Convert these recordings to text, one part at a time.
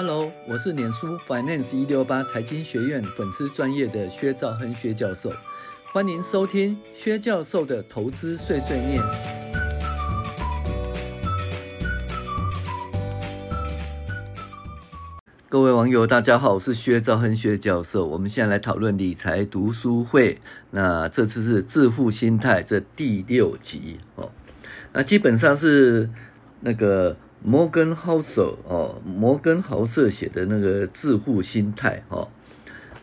Hello，我是脸书 Finance 一六八财经学院粉丝专业的薛兆亨薛教授，欢迎收听薛教授的投资碎碎念。各位网友，大家好，我是薛兆亨薛教授。我们现在来讨论理财读书会，那这次是致富心态这第六集哦。那基本上是那个。摩根豪瑟哦，摩根豪瑟写的那个致富心态哦，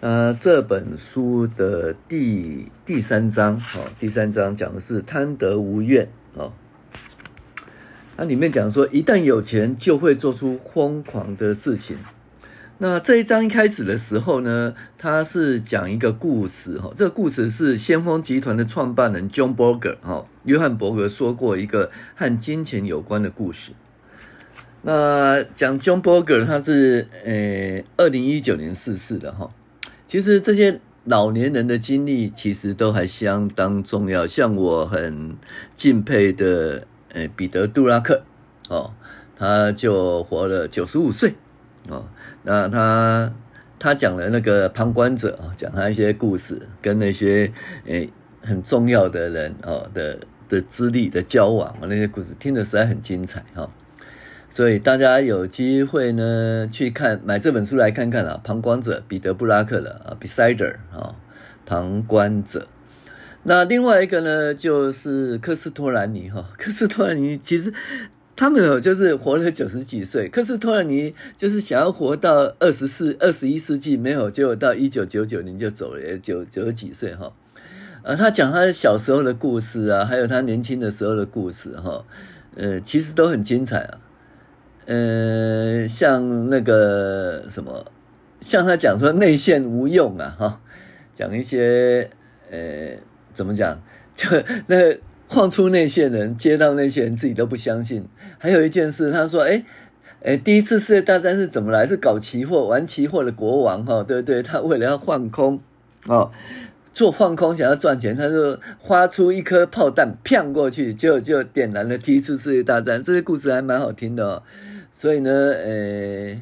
呃，这本书的第第三章哦，第三章讲的是贪得无厌哦。它里面讲说，一旦有钱，就会做出疯狂的事情。那这一章一开始的时候呢，它是讲一个故事哈，这个故事是先锋集团的创办人 John Berger 哈，约翰伯格说过一个和金钱有关的故事。那讲 John Berger，他是呃二零一九年逝世的哈。其实这些老年人的经历其实都还相当重要。像我很敬佩的呃彼得杜拉克哦，他就活了九十五岁哦。那他他讲了那个旁观者啊，讲他一些故事，跟那些诶很重要的人哦的的资历的交往那些故事，听得实在很精彩哈。所以大家有机会呢，去看买这本书来看看啊，旁观者彼得布拉克的啊，Besider 啊，旁观者。那另外一个呢，就是科斯托兰尼哈，科斯托兰尼其实他们哦就是活了九十几岁，科斯托兰尼就是想要活到二十四、二十一世纪，没有，结果到一九九九年就走了，九九十几岁哈。呃，他讲他小时候的故事啊，还有他年轻的时候的故事哈，呃，其实都很精彩啊。嗯，像那个什么，像他讲说内线无用啊，哈，讲一些呃，怎么讲，就那晃出内线人，接到内线人自己都不相信。还有一件事，他说，哎，哎，第一次世界大战是怎么来？是搞期货，玩期货的国王，哈，对对，他为了要放空，哦，做放空想要赚钱，他就发出一颗炮弹，骗过去，就就点燃了第一次世界大战。这些故事还蛮好听的哦。所以呢，呃，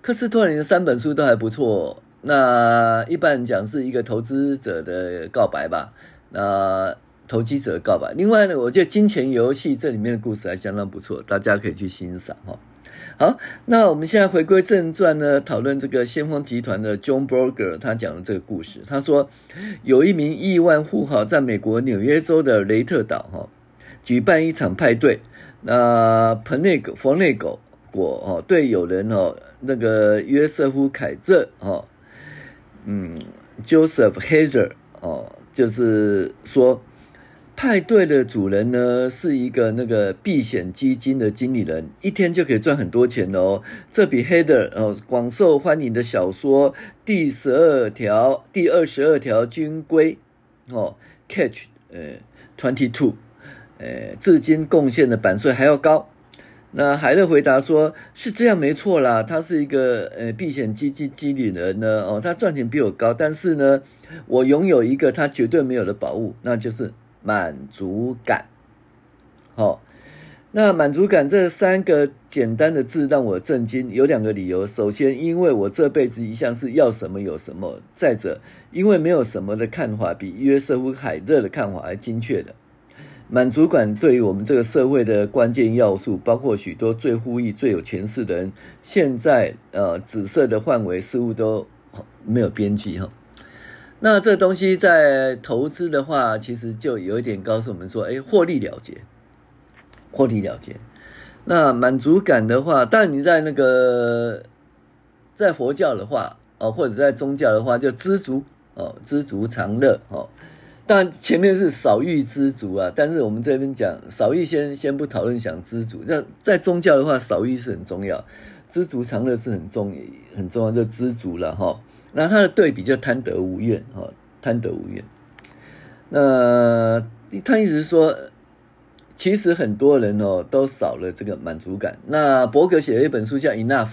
克斯托兰尼的三本书都还不错。那一般讲是一个投资者的告白吧，那投机者的告白。另外呢，我觉得《金钱游戏》这里面的故事还相当不错，大家可以去欣赏哈。好，那我们现在回归正传呢，讨论这个先锋集团的 John Berger 他讲的这个故事。他说，有一名亿万富豪在美国纽约州的雷特岛哈举办一场派对。那彭内狗、佛内狗果哦，对友人哦，那个约瑟夫凯瑟哦，嗯，Joseph Hazer 哦，就是说，派对的主人呢是一个那个避险基金的经理人，一天就可以赚很多钱哦。这比 Hazer 哦广受欢迎的小说《第十二条》第二十二条军规哦，Catch 呃 Twenty Two。呃，至今贡献的版税还要高。那海勒回答说：“是这样，没错啦。他是一个呃避险基金经理人呢，哦，他赚钱比我高，但是呢，我拥有一个他绝对没有的宝物，那就是满足感。好，那满足感这三个简单的字让我震惊。有两个理由：首先，因为我这辈子一向是要什么有什么；再者，因为没有什么的看法比约瑟夫海勒的看法还精确的。”满足感对于我们这个社会的关键要素，包括许多最富裕、最有权势的人，现在呃，紫色的范围似乎都没有边际哈。那这东西在投资的话，其实就有一点告诉我们说，哎，获利了结，获利了结。那满足感的话，但你在那个在佛教的话，哦，或者在宗教的话，就知足哦，知足常乐哦。但前面是少欲知足啊，但是我们这边讲少欲先先不讨论，想知足。在在宗教的话，少欲是很重要，知足常乐是很重很重要，就知足了哈。那他的对比就贪得无厌哈，贪得无厌。那他意思是说，其实很多人哦都少了这个满足感。那伯格写了一本书叫《Enough》，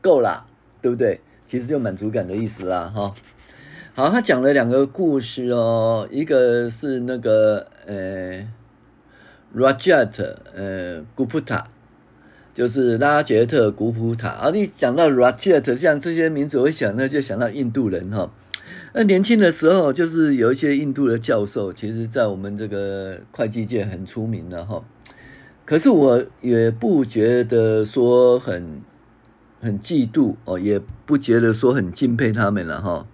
够啦，对不对？其实就满足感的意思啦哈。好，他讲了两个故事哦，一个是那个呃，Rajat 呃，古普塔，就是拉杰特·古普塔。啊，你讲到 Rajat，像这些名字，我想那就想到印度人哈。那年轻的时候，就是有一些印度的教授，其实在我们这个会计界很出名的哈。可是我也不觉得说很很嫉妒哦，也不觉得说很敬佩他们了哈，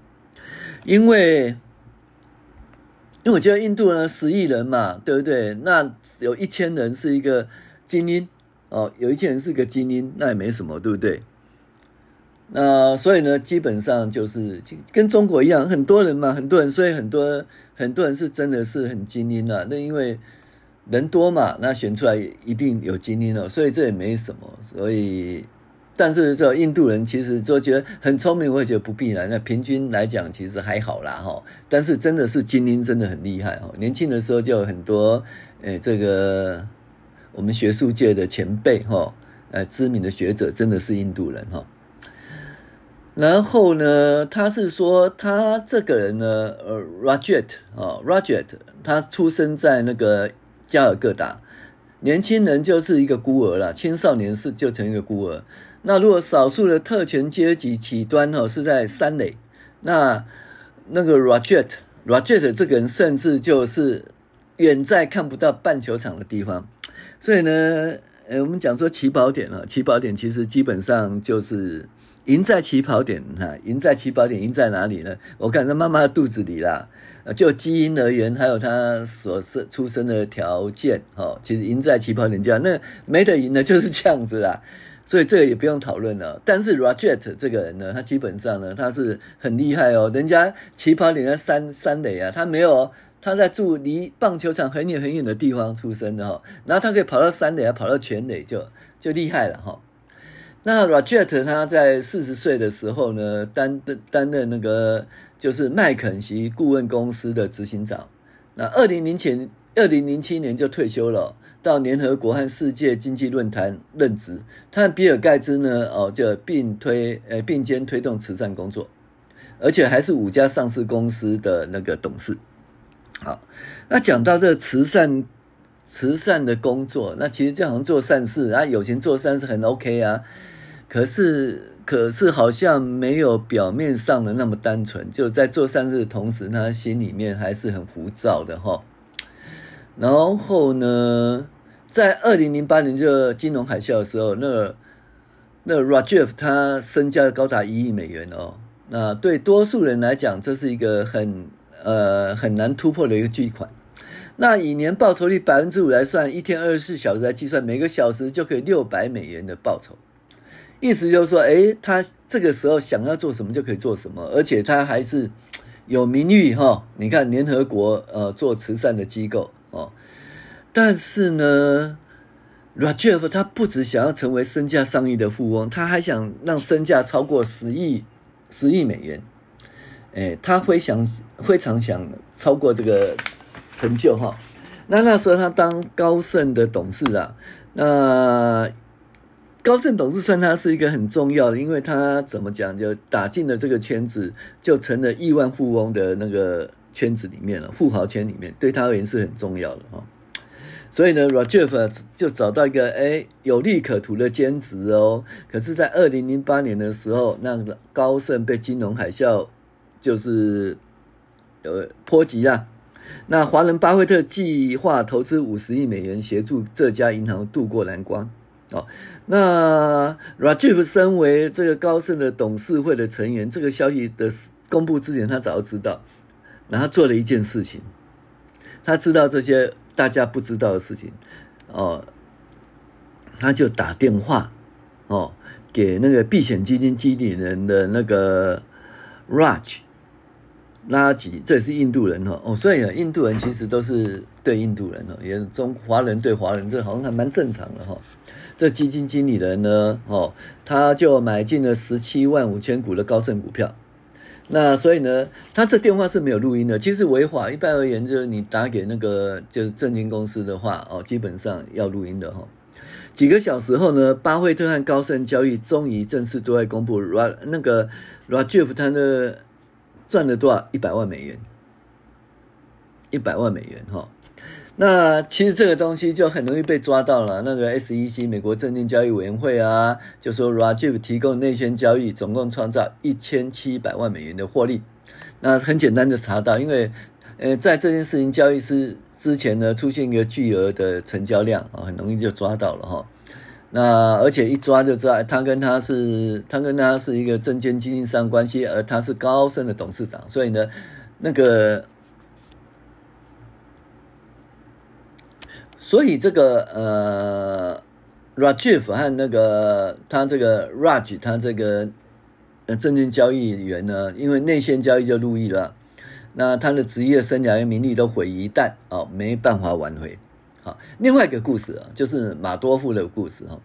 因为。因为我觉得印度呢，十亿人嘛，对不对？那有一千人是一个精英哦，有一些人是个精英，那也没什么，对不对？那所以呢，基本上就是跟中国一样，很多人嘛，很多人，所以很多很多人是真的是很精英啊。那因为人多嘛，那选出来一定有精英了，所以这也没什么，所以。但是这印度人其实就觉得很聪明，我也觉得不必然。那平均来讲，其实还好啦哈。但是真的是精英，真的很厉害哦。年轻的时候就有很多，诶，这个我们学术界的前辈哈，呃，知名的学者真的是印度人哈。然后呢，他是说他这个人呢，呃，Rajat 啊，Rajat，他出生在那个加尔各答，年轻人就是一个孤儿了，青少年是就成一个孤儿。那如果少数的特权阶级起端哈是在三垒，那那个 Rajat Rajat 这个人甚至就是远在看不到半球场的地方，所以呢，呃，我们讲说起跑点啊，起跑点其实基本上就是赢在起跑点哈，赢在起跑点，赢在哪里呢？我看在妈妈肚子里啦，就基因而言，还有他所生出生的条件哈，其实赢在起跑点这样，那没得赢的就是这样子啦。所以这个也不用讨论了。但是 Rajat 这个人呢，他基本上呢，他是很厉害哦。人家起跑点在三三垒啊，他没有，他在住离棒球场很远很远的地方出生的哈。然后他可以跑到三垒啊，跑到全垒就就厉害了哈。那 r a j e t 他在四十岁的时候呢，担担任那个就是麦肯锡顾问公司的执行长。那二零零前二零零七年就退休了。到联合国和世界经济论坛任职，他和比尔盖茨呢，哦，就并推，呃，并肩推动慈善工作，而且还是五家上市公司的那个董事。好，那讲到这个慈善，慈善的工作，那其实这样做善事啊，有钱做善事很 OK 啊，可是，可是好像没有表面上的那么单纯，就在做善事的同时，他心里面还是很浮躁的哈。然后呢，在二零零八年就金融海啸的时候，那、那 Rajiv 他身价高达一亿美元哦。那对多数人来讲，这是一个很呃很难突破的一个巨款。那以年报酬率百分之五来算，一天二十四小时来计算，每个小时就可以六百美元的报酬。意思就是说，诶，他这个时候想要做什么就可以做什么，而且他还是有名誉哈、哦。你看联合国呃做慈善的机构。哦，但是呢，Rajiv 他不只想要成为身价上亿的富翁，他还想让身价超过十亿十亿美元。哎，他非常非常想超过这个成就哈。那那时候他当高盛的董事啊，那高盛董事算他是一个很重要的，因为他怎么讲，就打进了这个圈子，就成了亿万富翁的那个。圈子里面了，富豪圈里面，对他而言是很重要的哈。所以呢，Rajat 就找到一个哎有利可图的兼职哦。可是，在二零零八年的时候，那个高盛被金融海啸就是呃波及啊。那华人巴菲特计划投资五十亿美元协助这家银行度过难关哦。那 Rajiv 身为这个高盛的董事会的成员，这个消息的公布之前，他早就知道。然后做了一件事情，他知道这些大家不知道的事情，哦，他就打电话，哦，给那个避险基金经理人的那个 Raj 拉吉，这也是印度人哈，哦，所以呢，印度人其实都是对印度人哦，也中华人对华人，这好像还蛮正常的哈。这基金经理人呢，哦，他就买进了十七万五千股的高盛股票。那所以呢，他这电话是没有录音的。其实违法，一般而言就是你打给那个就是证券公司的话，哦，基本上要录音的哈。几个小时后呢，巴菲特和高盛交易终于正式对外公布，Ra 那个 Rajiv 他的赚了多少？一百万美元，一百万美元哈。那其实这个东西就很容易被抓到了。那个 SEC 美国证券交易委员会啊，就说 Rajiv 提供内线交易，总共创造一千七百万美元的获利。那很简单的查到，因为呃，在这件事情交易之之前呢，出现一个巨额的成交量啊，很容易就抓到了哈。那而且一抓就知道，他跟他是他跟他是一个证券经营商关系，而他是高盛的董事长，所以呢，那个。所以这个呃，Rajiv 和那个他这个 Raj 他这个呃证券交易员呢，因为内线交易就入狱了，那他的职业生涯和名利都毁于一旦哦，没办法挽回。另外一个故事啊，就是马多夫的故事哈。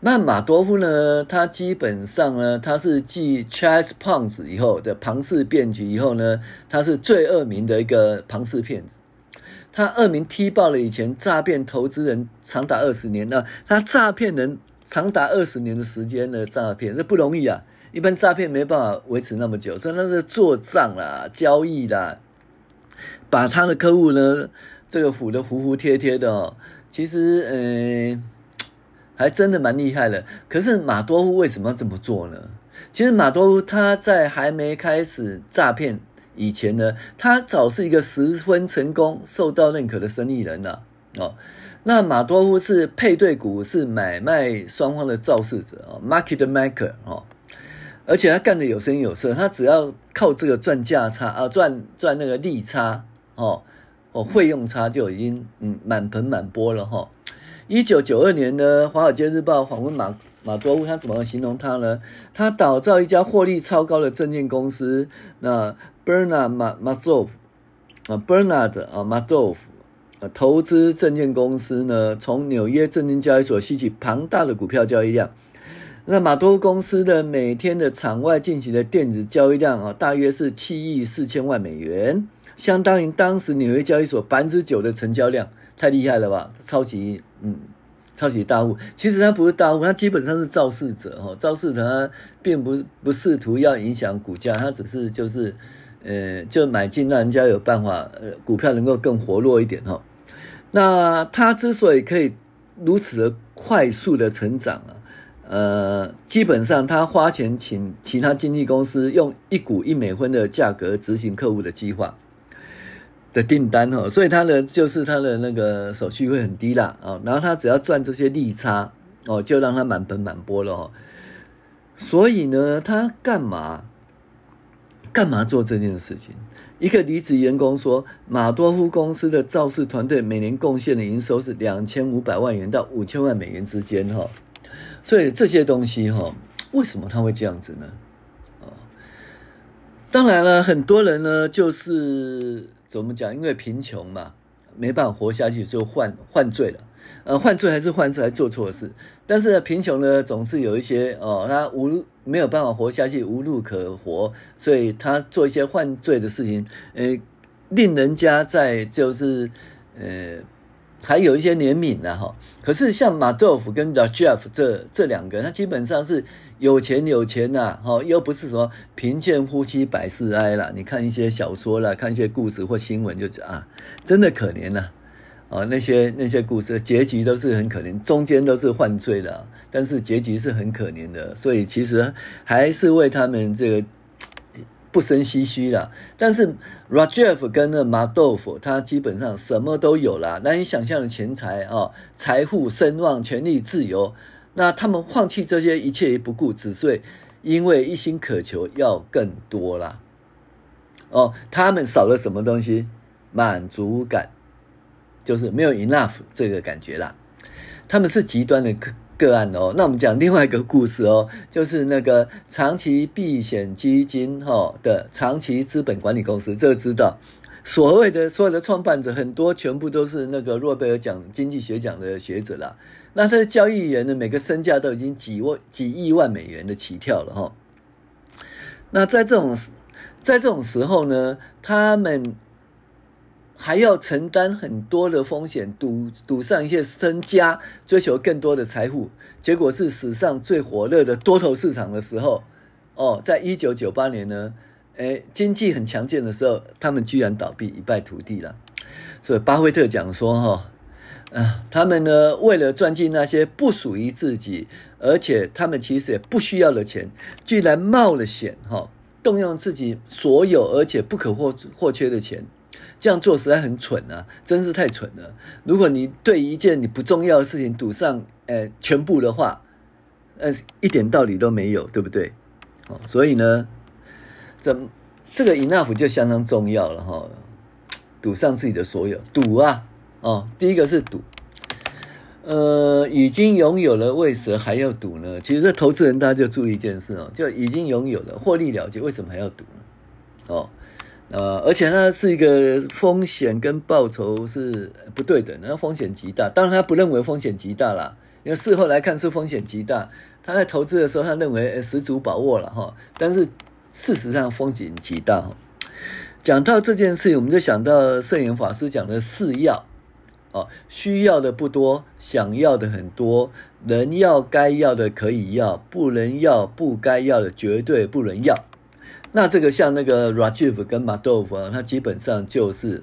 那马多夫呢，他基本上呢，他是继 Chase Ponzi 以后的庞氏骗局以后呢，他是最恶名的一个庞氏骗子。他恶名踢爆了以前诈骗投资人长达二十年，那他诈骗人长达二十年的时间的诈骗，这不容易啊！一般诈骗没办法维持那么久，真的是做账啦、交易啦，把他的客户呢，这个唬得服服帖帖的哦。其实，呃，还真的蛮厉害的。可是马多夫为什么要这么做呢？其实马多夫他在还没开始诈骗。以前呢，他早是一个十分成功、受到认可的生意人了哦。那马多夫是配对股，是买卖双方的肇事者哦，market maker 哦。而且他干得有声有色，他只要靠这个赚价差啊，赚赚那个利差哦哦，费用差就已经嗯满盆满钵了哈。一九九二年呢，《华尔街日报》访问马。马多夫他怎么形容他呢？他打造一家获利超高的证券公司。那 Bernard Madoff 啊，Bernard 啊，Madoff 啊，投资证券公司呢，从纽约证券交易所吸取庞大的股票交易量。那马多公司的每天的场外进行的电子交易量啊，大约是七亿四千万美元，相当于当时纽约交易所百分之九的成交量，太厉害了吧？超级嗯。超级大户，其实他不是大户，他基本上是肇事者哈。肇事者他并不不试图要影响股价，他只是就是，呃，就买进让人家有办法，呃，股票能够更活络一点哈。那他之所以可以如此的快速的成长啊，呃，基本上他花钱请其他经纪公司用一股一美分的价格执行客户的计划。的订单哈，所以他的就是他的那个手续会很低啦啊，然后他只要赚这些利差哦，就让他满盆满钵了哦。所以呢，他干嘛干嘛做这件事情？一个离职员工说，马多夫公司的肇事团队每年贡献的营收是两千五百万元到五千万美元之间哈。所以这些东西哈，为什么他会这样子呢？啊，当然了，很多人呢就是。怎么讲？因为贫穷嘛，没办法活下去，就犯犯罪了。呃，犯罪还是犯罪，还做错事。但是贫穷呢，总是有一些哦，他无没有办法活下去，无路可活，所以他做一些犯罪的事情，呃，令人家在就是呃。还有一些怜悯的哈，可是像马多夫跟 Rajiv 这这两个，他基本上是有钱有钱呐，哈，又不是说贫贱夫妻百事哀了。你看一些小说啦，看一些故事或新闻，就讲啊，真的可怜呐，啊，那些那些故事结局都是很可怜，中间都是犯罪的，但是结局是很可怜的，所以其实还是为他们这个。不生唏嘘啦，但是 Rajiv 跟那马多夫，他基本上什么都有啦，难以想象的钱财啊，财富、声望、权力、自由，那他们放弃这些一切也不顾，只是因为一心渴求要更多啦。哦，他们少了什么东西？满足感，就是没有 enough 这个感觉啦。他们是极端的。个案哦，那我们讲另外一个故事哦，就是那个长期避险基金哈的长期资本管理公司，这个知道，所谓的所有的创办者很多全部都是那个诺贝尔奖经济学奖的学者啦。那他的交易员呢，每个身价都已经几万几亿万美元的起跳了哈。那在这种在这种时候呢，他们。还要承担很多的风险，赌赌上一些身家，追求更多的财富，结果是史上最火热的多头市场的时候，哦，在一九九八年呢，诶，经济很强健的时候，他们居然倒闭，一败涂地了。所以巴菲特讲说哈，啊，他们呢为了赚进那些不属于自己，而且他们其实也不需要的钱，居然冒了险哈，动用自己所有而且不可或或缺的钱，这样做实在很蠢啊，真是太蠢了。如果你对一件你不重要的事情赌上呃全部的话，呃一点道理都没有，对不对？哦，所以呢，这这个 enough 就相当重要了哈。赌上自己的所有，赌啊，哦，第一个是赌，呃，已经拥有了，为何还要赌呢？其实这投资人大家就注意一件事哦，就已经拥有了，获利了结，为什么还要赌呢？哦，呃，而且它是一个风险跟报酬是不对等的，那风险极大。当然他不认为风险极大啦，因为事后来看是风险极大。他在投资的时候，他认为十足把握了哈，但是事实上风险极大。讲到这件事，我们就想到圣严法师讲的四要，哦，需要的不多，想要的很多，能要该要的可以要，不能要不该要的绝对不能要。那这个像那个 Rajiv 跟 Madoff 啊，他基本上就是，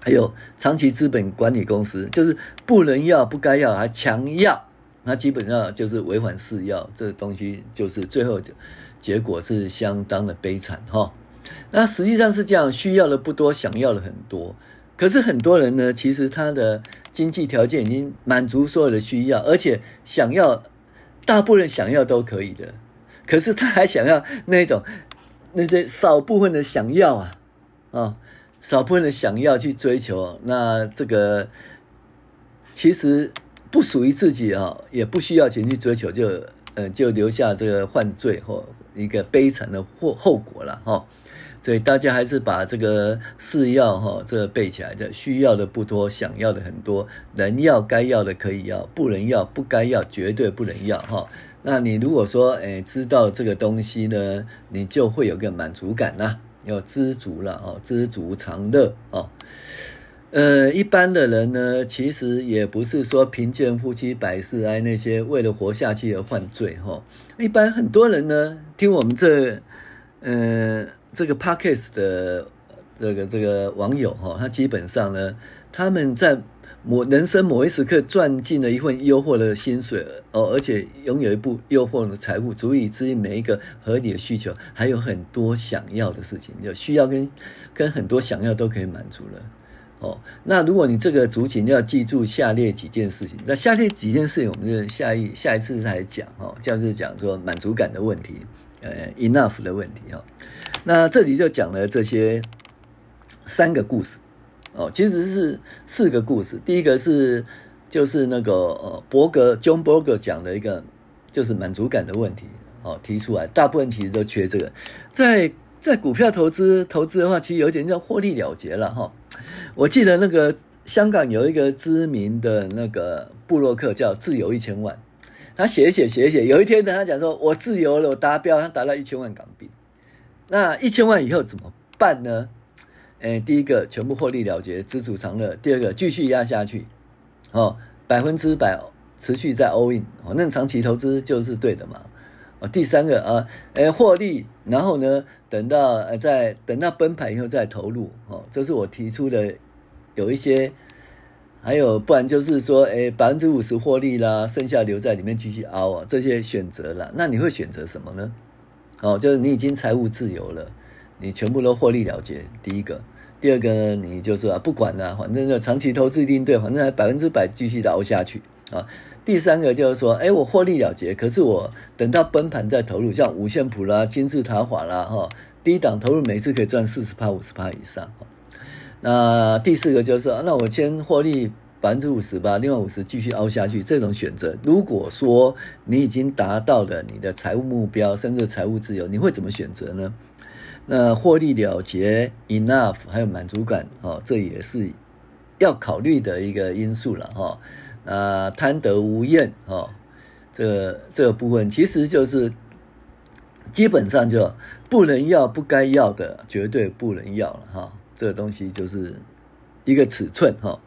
还有长期资本管理公司，就是不能要不该要还强要，那基本上就是违反誓要，这个东西就是最后结果是相当的悲惨哈。那实际上是这样，需要的不多，想要的很多。可是很多人呢，其实他的经济条件已经满足所有的需要，而且想要大部分想要都可以的。可是他还想要那种那些少部分的想要啊，啊，少部分的想要去追求。那这个其实不属于自己啊，也不需要钱去追求，就呃就留下这个犯罪或一个悲惨的后后果了哈。所以大家还是把这个四要哈，这个背起来的，需要的不多，想要的很多，能要该要的可以要，不能要不该要绝对不能要哈。那你如果说诶知道这个东西呢，你就会有个满足感呐，要知足了哦，知足常乐哦。呃，一般的人呢，其实也不是说贫贱夫妻百事哀那些为了活下去而犯罪哈。一般很多人呢，听我们这呃。这个 Podcast 的这个这个网友哈，他基本上呢，他们在某人生某一时刻赚进了一份优渥的薪水哦，而且拥有一部优渥的财富，足以支应每一个合理的需求，还有很多想要的事情，就需要跟跟很多想要都可以满足了哦。那如果你这个族群要记住下列几件事情，那下列几件事情，我们就下一下一次再讲哦，就是讲说满足感的问题，呃，enough 的问题哈。那这里就讲了这些三个故事哦，其实是四个故事。第一个是就是那个呃伯格 John Berger 讲的一个就是满足感的问题哦，提出来，大部分其实都缺这个。在在股票投资投资的话，其实有点叫获利了结了哈。我记得那个香港有一个知名的那个部落客叫自由一千万，他写一写写写，有一天呢，他讲说我自由了，我达标，他达到一千万港币。那一千万以后怎么办呢？诶，第一个全部获利了结，知足常乐；第二个继续压下去，哦，百分之百持续在 all in，哦，那长期投资就是对的嘛。哦，第三个啊，诶，获利，然后呢，等到呃，在等到崩盘以后再投入，哦，这是我提出的，有一些，还有不然就是说，诶，百分之五十获利啦，剩下留在里面继续熬啊，这些选择啦，那你会选择什么呢？哦，就是你已经财务自由了，你全部都获利了结。第一个，第二个，你就是，不管了，反正就长期投资一定对，反正还百分之百继续熬下去啊。第三个就是说，哎，我获利了结，可是我等到崩盘再投入，像五线谱啦、金字塔法啦，哈，低档投入每次可以赚四十趴、五十趴以上。那第四个就是说，那我先获利。百分之五十吧，另外五十继续凹下去。这种选择，如果说你已经达到了你的财务目标，甚至财务自由，你会怎么选择呢？那获利了结，enough，还有满足感，哦，这也是要考虑的一个因素了，哈。那贪得无厌，哈，这这个部分其实就是基本上就不能要不该要的，绝对不能要了，哈。这个东西就是一个尺寸，哈。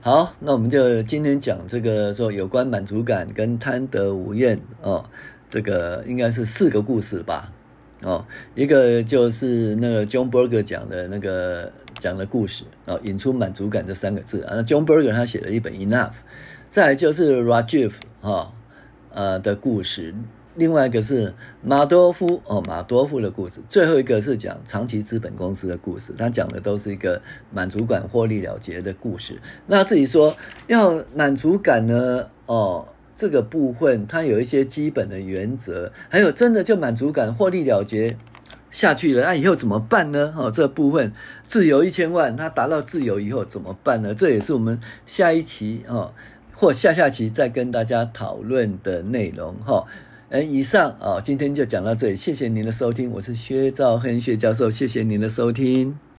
好，那我们就今天讲这个说有关满足感跟贪得无厌哦，这个应该是四个故事吧？哦，一个就是那个 John Berger 讲的那个讲的故事哦，引出满足感这三个字啊。那 John Berger 他写了一本 Enough，再来就是 Rajiv 哈、呃的故事，另外一个是马多夫哦马多夫的故事，最后一个是讲长期资本公司的故事。他讲的都是一个满足感、获利了结的故事。那至于说要满足感呢？哦。这个部分它有一些基本的原则，还有真的就满足感、获利了结下去了，那以后怎么办呢？哦，这部分自由一千万，它达到自由以后怎么办呢？这也是我们下一期哦或下下期再跟大家讨论的内容哈。嗯，以上啊，今天就讲到这里，谢谢您的收听，我是薛兆亨薛教授，谢谢您的收听。